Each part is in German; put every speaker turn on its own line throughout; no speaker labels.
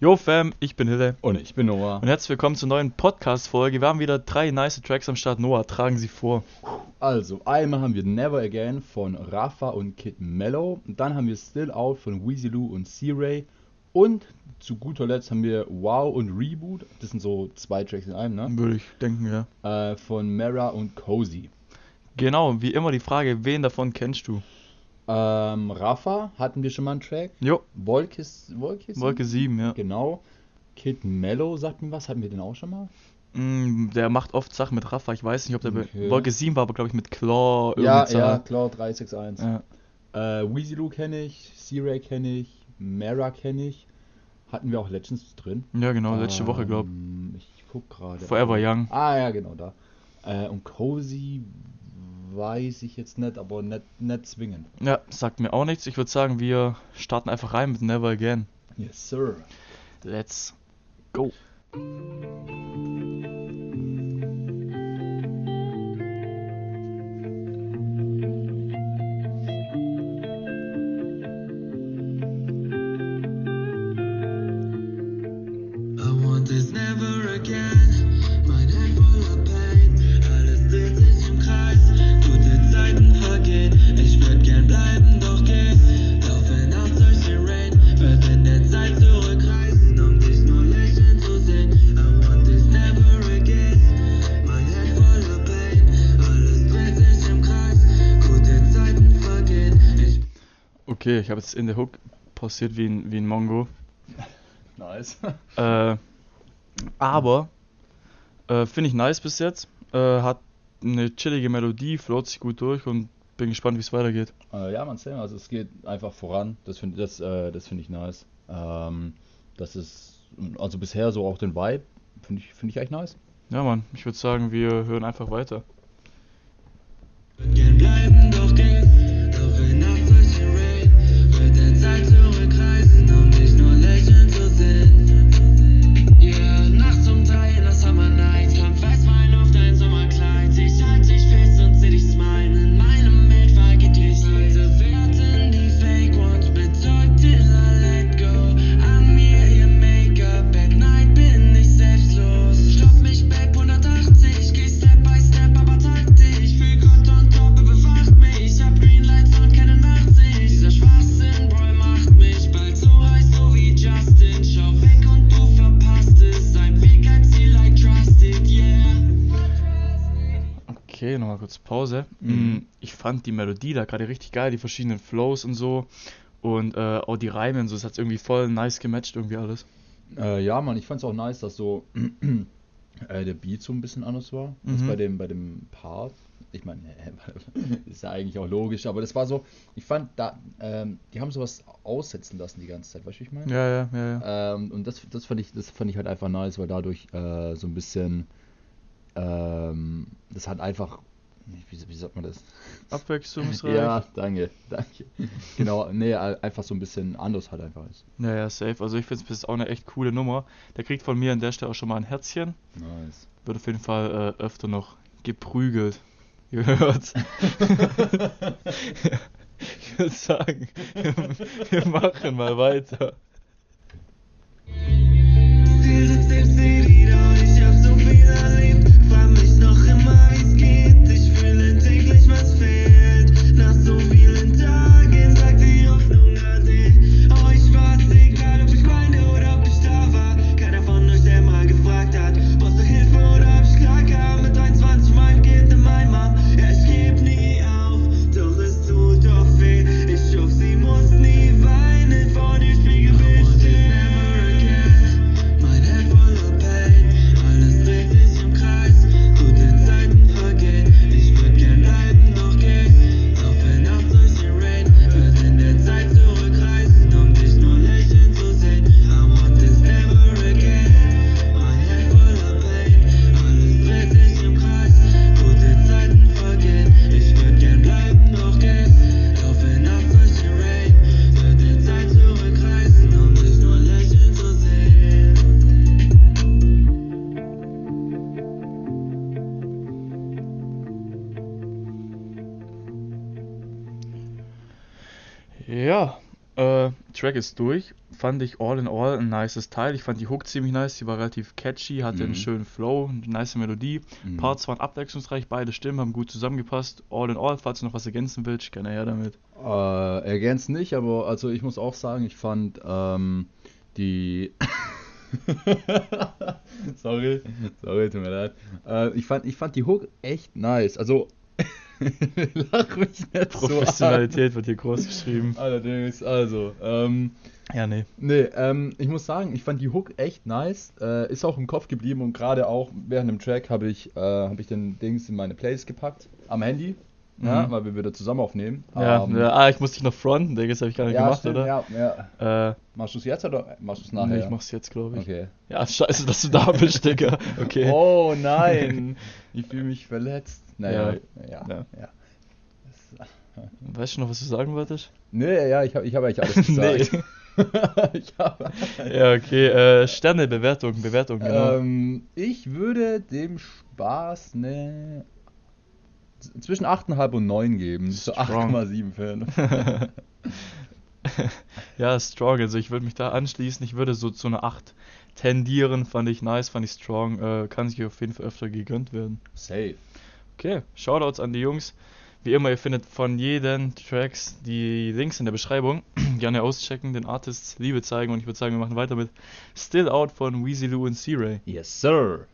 Yo Fam, ich bin Hille
Und ich bin Noah.
und herzlich willkommen zur neuen Podcast-Folge. Wir haben wieder drei nice Tracks am Start. Noah, tragen sie vor.
Also, einmal haben wir Never Again von Rafa und Kid Mellow. Und dann haben wir Still Out von Weezy Lou und C-Ray. Und zu guter Letzt haben wir Wow und Reboot. Das sind so zwei Tracks in einem, ne?
Würde ich denken, ja.
Äh, von Mara und Cozy.
Genau, wie immer die Frage, wen davon kennst du?
Ähm, Rafa hatten wir schon mal einen Track.
Jo,
Wolke, Wolke,
Wolke 7, ja.
Genau. Kid Mellow sagt mir was. Hatten wir den auch schon mal?
Mm, der macht oft Sachen mit Rafa. Ich weiß nicht, ob der
Okay.
Wolke 7 war, aber glaube ich mit Claw
Ja,
irgendwie
ja,
Zahl.
Claw 361.
ja.
Äh, Weezy Lou kenne ich, C-Ray kenne ich, Mara kenne ich. Hatten wir auch Legends drin.
Ja, genau, letzte Woche, glaube
Ähm, Ich guck gerade.
Forever Young.
Ah, ja, genau, da. Äh, und Cozy weiß ich jetzt nicht, aber nicht, nicht zwingend.
Ja, sagt mir auch nichts. Ich würde sagen, wir starten einfach rein mit Never Again.
Yes, sir.
Let's go.
Ich
habe jetzt in der Hook pausiert wie ein, wie ein Mongo.
Nice.
Äh, aber äh, finde ich nice bis jetzt. Äh, hat eine chillige Melodie, float sich gut durch und bin gespannt, wie es weitergeht.
äh, ja, man, Sam, also es geht einfach voran. Das finde das, äh, das find ich nice. Ähm, das ist, also bisher so auch den Vibe, finde ich, find ich echt nice.
Ja, Mann, ich würde sagen, wir hören einfach weiter.
würd
Okay, nochmal kurz Pause.
Mhm.
Mm, Ich fand die Melodie da gerade richtig geil, die verschiedenen Flows und so. Und äh, auch die Reime und so, es hat irgendwie voll nice gematcht, irgendwie alles.
Äh, ja, Mann, ich fand's auch nice, dass so äh, der Beat so ein bisschen anders war als
Mhm.
bei dem, bei dem Part. Ich meine, ist ja eigentlich auch logisch, aber das war so, ich fand, da, ähm, die haben sowas aussetzen lassen die ganze Zeit, weißt du, wie ich meine?
Ja, ja, ja, ja.
Ähm, und das, das fand ich, das fand ich halt einfach nice, weil dadurch äh, so ein bisschen, ähm, das hat einfach, wie, wie sagt man das?
Abwechslungsreich.
Ja, danke, danke. Genau, nee, einfach so ein bisschen anders halt einfach ist.
Ja, ja, safe. Also ich finde es auch eine echt coole Nummer. Der kriegt von mir an der Stelle auch schon mal ein Herzchen.
Nice.
Wird auf jeden Fall äh, öfter noch geprügelt. Gehört. ich würde sagen, wir machen mal weiter.
Ja,
äh, Track ist durch. fand ich all in all ein nices Teil. Ich fand die Hook ziemlich nice, die war relativ catchy, hatte
Mhm.
einen schönen Flow, eine nice Melodie.
Mhm.
Parts waren abwechslungsreich, beide Stimmen haben gut zusammengepasst. All in all, falls du noch was ergänzen willst, gerne her damit.
Äh, ergänzt nicht, aber also ich muss auch sagen, ich fand ähm, die. sorry, sorry, tut mir leid. Äh, ich, fand, ich fand die Hook echt nice. Also, lach mich nicht so.
Professionalität wird hier groß geschrieben.
Allerdings, also, ähm,
Ja, nee.
nee, ähm, ich muss sagen, ich fand die Hook echt nice. Äh, ist auch im Kopf geblieben und gerade auch während dem Track habe ich, äh, hab ich den Dings in meine Playlist gepackt. Am Handy. Ja,
Mhm.
weil wir wieder zusammen aufnehmen.
Ja,
Ähm,
ja, ah, ich muss dich noch fronten, Digga, das habe ich gar nicht
ja,
gemacht,
stimmt,
oder?
Ja, ja.
Äh,
Machst du es jetzt oder machst du es nachher?
nee, ich mach's jetzt, glaube ich.
Okay.
Ja, scheiße, dass du da bist, Digga. Okay.
Oh nein, ich fühle mich verletzt. Naja, ja. ja,
Ja. Weißt du noch, was du sagen wolltest?
Nee, ja, ich habe ich hab eigentlich alles gesagt. hab,
Ja, okay. Äh, Sterne, Bewertung, Bewertung, genau.
ähm, ich würde dem Spaß ne zwischen 8,5 und 9 geben. So
Strong.
8,75.
ja, strong. Also ich würde mich da anschließen. Ich würde so zu einer 8 tendieren. Fand ich nice, fand ich strong. Äh, kann sich auf jeden Fall öfter gegönnt werden.
Safe.
Okay, Shoutouts an die Jungs. Wie immer, ihr findet von jeden Tracks die Links in der Beschreibung. Gerne auschecken, den Artists Liebe zeigen und ich würde sagen, wir machen weiter mit Still Out von Weezy Lou und C-Ray.
Yes, sir.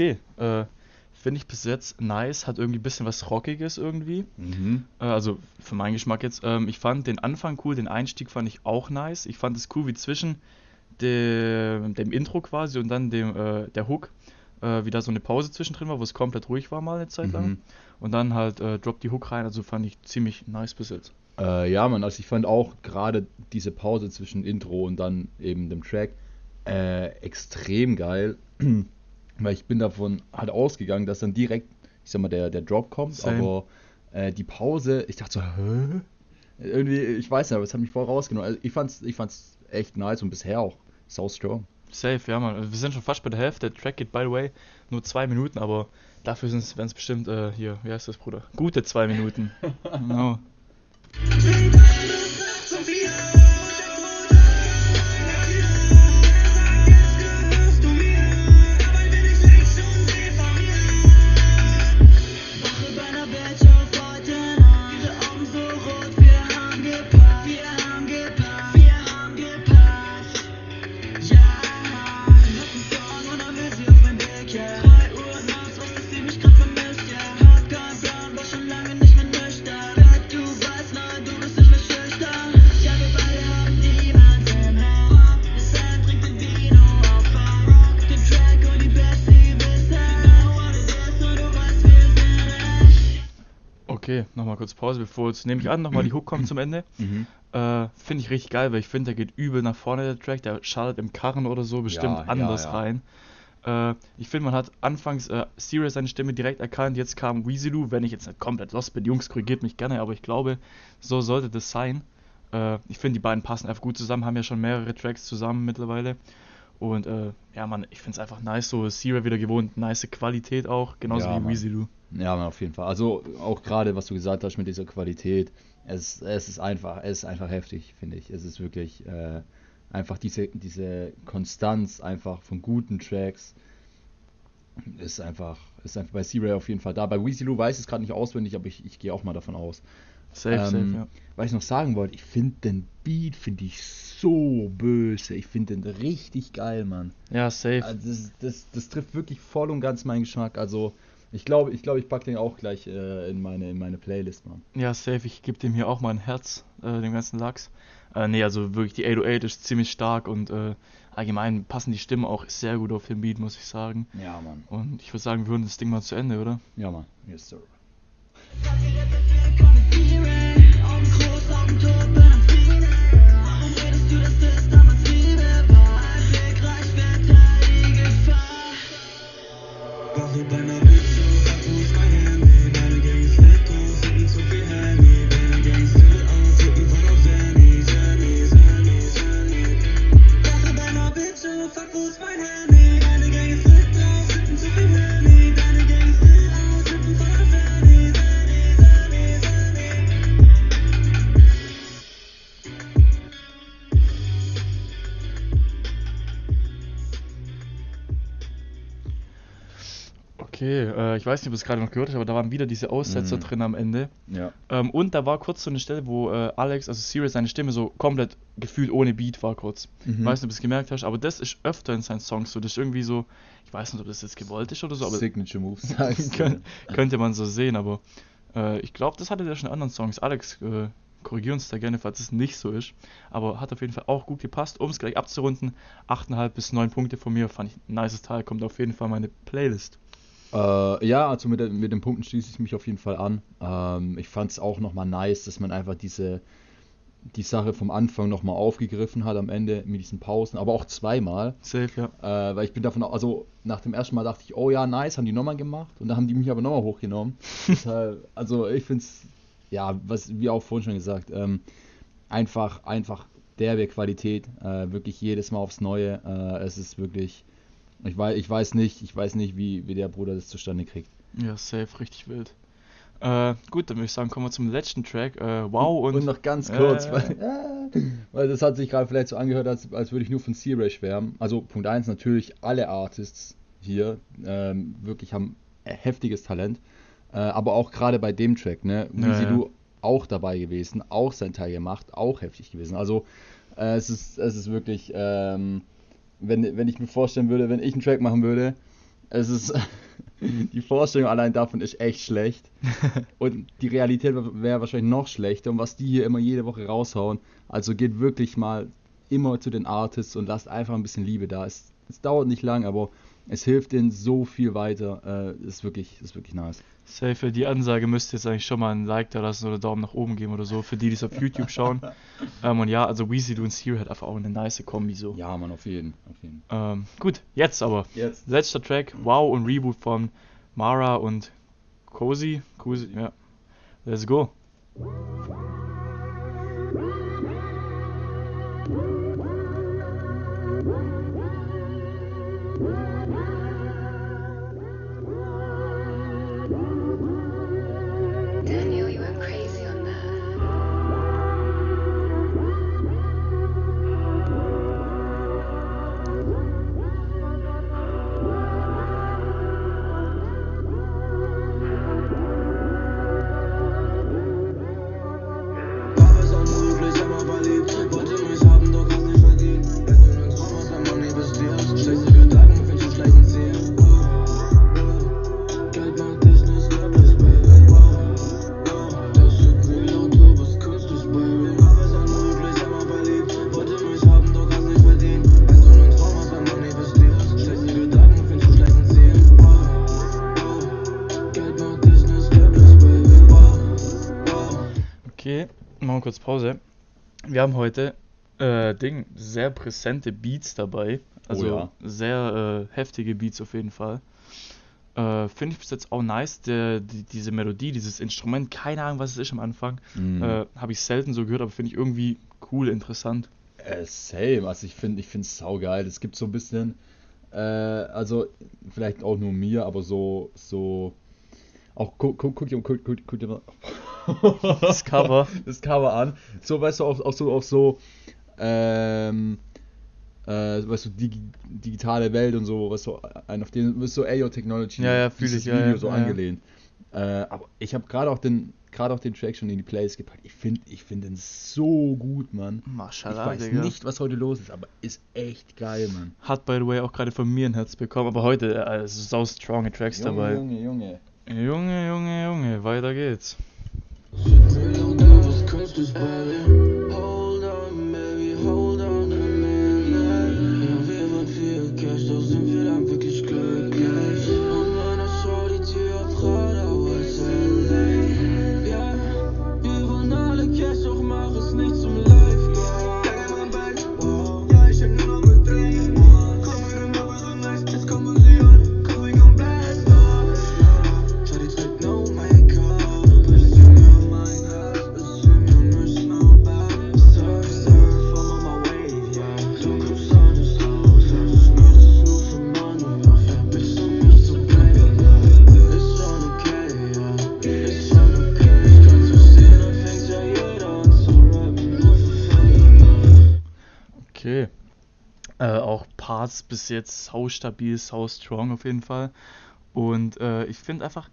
Okay, äh, finde ich bis jetzt nice, hat irgendwie ein bisschen was Rockiges irgendwie.
Mhm.
Äh, also für meinen Geschmack jetzt. Ähm, ich fand den Anfang cool, den Einstieg fand ich auch nice. Ich fand es cool, wie zwischen dem, dem Intro quasi und dann dem, äh, der Hook äh, wieder so eine Pause zwischendrin war, wo es komplett ruhig war mal eine Zeit lang.
Mhm.
Und dann halt äh, droppt die Hook rein, also fand ich ziemlich nice bis jetzt.
Äh, ja, man, also ich fand auch gerade diese Pause zwischen Intro und dann eben dem Track äh, extrem geil. Weil ich bin davon halt ausgegangen, dass dann direkt, ich sag mal, der, der Drop kommt,
Same.
aber äh, die Pause, ich dachte so, hä? Irgendwie, ich weiß nicht, aber es hat mich voll rausgenommen. Also ich fand's, ich fand's echt nice und bisher auch so strong.
Safe, ja man. Wir sind schon fast bei der Hälfte. Der Track geht, by the way, nur zwei Minuten, aber dafür werden es bestimmt, äh, hier, wie heißt das, Bruder? Gute zwei Minuten. genau. Kurz Pause, bevor jetzt, nehme ich an, nochmal die Hook kommt zum Ende.
Mhm.
Äh, finde ich richtig geil, weil ich finde, der geht übel nach vorne, der Track, der schaltet im Karren oder so bestimmt
Ja, ja,
anders
ja.
rein. Äh, ich finde, man hat anfangs äh, Sirius seine Stimme direkt erkannt, jetzt kam Weezy wenn ich jetzt nicht komplett lost bin, Jungs, korrigiert mich gerne, aber ich glaube, so sollte das sein. Äh, ich finde, die beiden passen einfach gut zusammen, haben ja schon mehrere Tracks zusammen mittlerweile. Und äh, ja, man, ich finde es einfach nice, so Sirius wieder gewohnt, nice Qualität auch, genauso
Ja,
wie
Mann. Ja, auf jeden Fall. Also auch gerade, was du gesagt hast mit dieser Qualität, es, es ist einfach, es ist einfach heftig, finde ich. Es ist wirklich äh, einfach diese, diese Konstanz einfach von guten Tracks ist einfach, ist einfach bei C-Ray auf jeden Fall da. Bei Weezy Lou weiß ich es gerade nicht auswendig, aber ich, ich gehe auch mal davon aus.
Safe,
Ähm,
safe, ja.
Was ich noch sagen wollte, ich finde den Beat, finde ich so böse. Ich finde den richtig geil, Mann.
Ja, safe.
Also das, das, das trifft wirklich voll und ganz meinen Geschmack. Also ich glaube, ich, glaube, ich packe den auch gleich äh, in, meine, in meine Playlist, Mann.
Ja, safe, ich gebe dem hier auch mal ein Herz, äh, dem ganzen Lachs. Äh, nee, also wirklich die 808 ist ziemlich stark und äh, allgemein passen die Stimmen auch sehr gut auf den Beat, muss ich sagen.
Ja, Mann.
Und ich würde sagen, wir hören das Ding mal zu Ende, oder?
Ja, Mann. Yes, sir.
Äh, ich weiß nicht, ob du es gerade noch gehört hast, aber da waren wieder diese Aussetzer
Mhm.
drin am Ende.
Ja.
Ähm, und da war kurz so eine Stelle, wo äh, Alex, also Sirius, seine Stimme so komplett gefühlt ohne Beat war kurz.
Mhm.
Ich weiß nicht, ob du es gemerkt hast, aber das ist öfter in seinen Songs so. Das ist irgendwie so, ich weiß nicht, ob das jetzt gewollt ist oder so, aber
Signature Moves. sagst du.
Kön könnte man so sehen, aber äh, ich glaube, das hatte der schon in anderen Songs. Alex, äh, korrigier uns da gerne, falls es nicht so ist. Aber hat auf jeden Fall auch gut gepasst. Um es gleich abzurunden, 8,5 bis 9 Punkte von mir. Fand ich ein nices Teil, kommt auf jeden Fall in meine Playlist.
Äh, ja, also mit, mit den Punkten schließe ich mich auf jeden Fall an. Ähm, ich fand es auch nochmal nice, dass man einfach diese die Sache vom Anfang nochmal aufgegriffen hat am Ende mit diesen Pausen, aber auch zweimal.
Safe, ja.
Äh, weil ich bin davon, also nach dem ersten Mal dachte ich, oh ja, nice, haben die nochmal gemacht. Und dann haben die mich aber nochmal hochgenommen. Deshalb, also ich finde es, ja, was wie auch vorhin schon gesagt, ähm, einfach, einfach derbe Qualität, äh, wirklich jedes Mal aufs Neue. Äh, es ist wirklich, ich weiß, ich weiß nicht, ich weiß nicht, wie, wie der Bruder das zustande kriegt.
Ja, safe, richtig wild. Äh, gut, dann würde ich sagen, kommen wir zum letzten Track. Äh, wow und,
Und noch ganz
Äh,
kurz, weil, weil das hat sich gerade vielleicht so angehört, als, als würde ich nur von C-Ray schwärmen. Also Punkt 1 natürlich, alle Artists hier ähm, wirklich haben heftiges Talent. Äh, aber auch gerade bei dem Track, ne?
Ja,
Weezy
ja.
Lou auch dabei gewesen, auch sein Teil gemacht, auch heftig gewesen. Also äh, es, ist, es ist wirklich, ähm, wenn, wenn ich mir vorstellen würde, wenn ich einen Track machen würde, es ist, die Vorstellung allein davon ist echt schlecht. Und die Realität wäre wahrscheinlich noch schlechter. Und was die hier immer jede Woche raushauen, also geht wirklich mal immer zu den Artists und lasst einfach ein bisschen Liebe da. Es, es dauert nicht lang, aber es hilft denen so viel weiter. Äh, ist wirklich, ist wirklich nice.
Safe, für die Ansage müsst ihr jetzt eigentlich schon mal ein Like da lassen oder Daumen nach oben geben oder so, für die, die es auf YouTube schauen. ähm, und ja, also Weezy und Siri hat einfach auch eine nice Kombi so.
Ja, Mann, auf jeden, auf jeden.
Ähm, gut, jetzt aber.
Jetzt.
Letzter Track, Wow und Reboot von Mara und Cozy. Cozy, ja. Let's go. Okay, machen wir kurz Pause. Wir haben heute äh, Ding, sehr präsente Beats dabei. Also
ja.
sehr äh, heftige Beats auf jeden Fall. Äh, Finde ich bis jetzt auch nice, der, die, diese Melodie, dieses Instrument, keine Ahnung, was es ist am Anfang. Äh, Habe ich selten so gehört, aber finde ich irgendwie cool, interessant.
Äh, same, also ich finde ich finde es saugeil. Es gibt so ein bisschen, äh, also vielleicht auch nur mir, aber so, so, auch guck, guck, guck, dir- guck, guck, guck dir mal
Das Cover.
das Cover an. So, weißt du, auch, auch so, auf so, ähm, äh, weißt du, digi digitale Welt und so, weißt du, ein auf den, so AO Technology,
Ja, ja, fühl
dieses
ich, ja,
Video
ja,
so
ja, ja.
angelehnt. Äh, aber ich habe gerade auch den, gerade auch den Track schon in die Playlist gepackt. Ich finde, ich finde den so gut, Mann. Ich
Mashallah,
weiß
Digga.
nicht, was heute los ist, aber ist echt geil, Mann.
Hat, by the way, auch gerade von mir ein Herz bekommen, aber heute äh, also so stronge Tracks dabei.
Junge, Junge.
Junge, Junge, Junge, weiter geht's.
Du bist künstlich, Baby.
Parts bis jetzt sau stabil, sau strong auf jeden Fall. Und äh, ich finde einfach,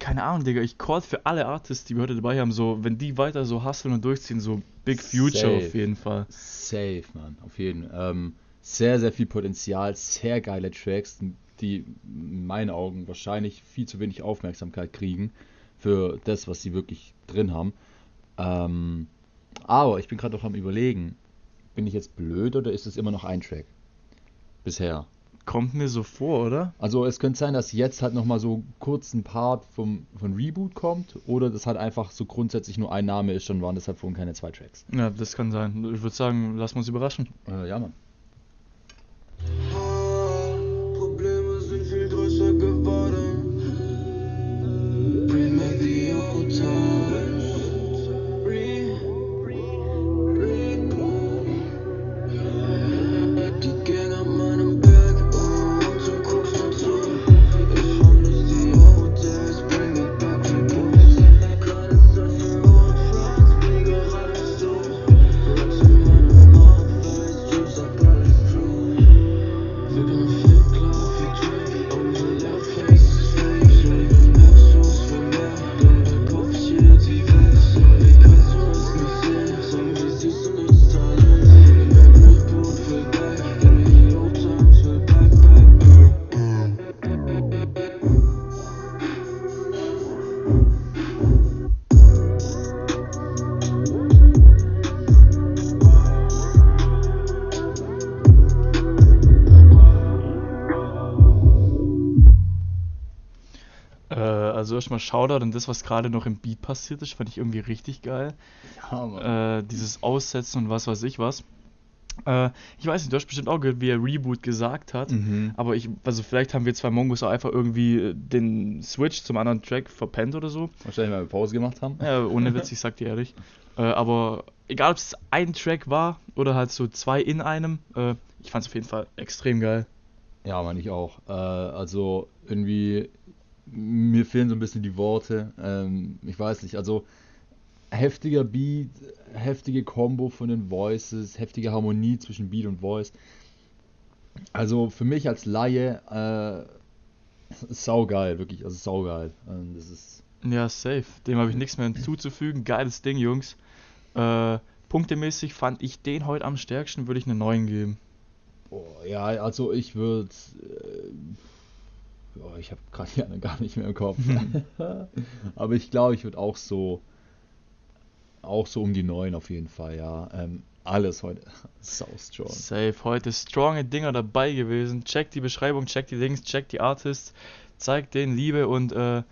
keine Ahnung, Digga, ich call für alle Artists, die wir heute dabei haben, so, wenn die weiter so hustlen und durchziehen, so Big Future
Safe.
auf jeden Fall.
Safe, Mann, auf jeden. Ähm, sehr, sehr viel Potenzial, sehr geile Tracks, die in meinen Augen wahrscheinlich viel zu wenig Aufmerksamkeit kriegen für das, was sie wirklich drin haben. Ähm, aber ich bin gerade noch am überlegen, bin ich jetzt blöd oder ist es immer noch ein Track? Bisher.
Kommt mir so vor, oder?
Also es könnte sein, dass jetzt halt nochmal so kurz ein Part vom, von Reboot kommt oder das halt einfach so grundsätzlich nur ein Name ist, schon waren deshalb vorhin keine zwei Tracks.
Ja, das kann sein. Ich würde sagen, lass uns überraschen.
Äh, ja, Mann.
Also erstmal Shoutout an das, was gerade noch im Beat passiert ist, fand ich irgendwie richtig geil.
Ja.
Äh, dieses Aussetzen und was weiß ich was. Äh, ich weiß nicht, du hast bestimmt auch gehört, wie er Reboot gesagt hat.
Mhm.
Aber ich, also vielleicht haben wir zwei Mongos auch einfach irgendwie äh, den Switch zum anderen Track verpennt oder so.
Wahrscheinlich, weil wir Pause gemacht haben.
Ja, ohne Witz, ich sag dir ehrlich. Äh, aber egal, ob es ein Track war oder halt so zwei in einem, äh, ich fand's auf jeden Fall extrem geil.
Ja, Mann, ich auch. Äh, also irgendwie, mir fehlen so ein bisschen die Worte. Ähm, ich weiß nicht, also heftiger Beat, heftige Combo von den Voices, heftige Harmonie zwischen Beat und Voice. Also für mich als Laie, äh, saugeil, wirklich, also saugeil. Ähm, das ist,
Ja, safe. Dem habe ich nichts mehr hinzuzufügen. Geiles Ding, Jungs. Äh, punktemäßig fand ich den heute am stärksten, würde ich eine 9 geben.
boah, ja, also ich würde, äh, boah, ich habe gerade die anderen gar nicht mehr im Kopf. Aber ich glaube, ich würde auch so, auch so um die 9 auf jeden Fall, ja. Ähm, alles heute sau strong.
Safe. Heute stronge Dinger dabei gewesen. Checkt die Beschreibung, checkt die Links, checkt die Artists, zeigt denen Liebe und äh,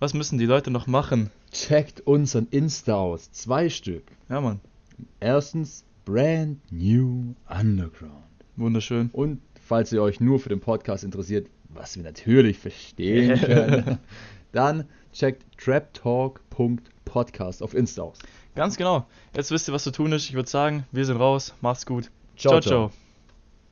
was müssen die Leute noch machen?
Checkt unseren Insta aus, zwei Stück.
Ja, Mann.
Erstens Brand New Underground.
Wunderschön.
Und falls ihr euch nur für den Podcast interessiert, was wir natürlich verstehen können, dann checkt traptalk.podcast auf Insta aus.
Ganz genau. Jetzt wisst ihr, was zu tun ist. Ich würde sagen, wir sind raus. Macht's gut.
Ciao,
ciao. ciao.
ciao.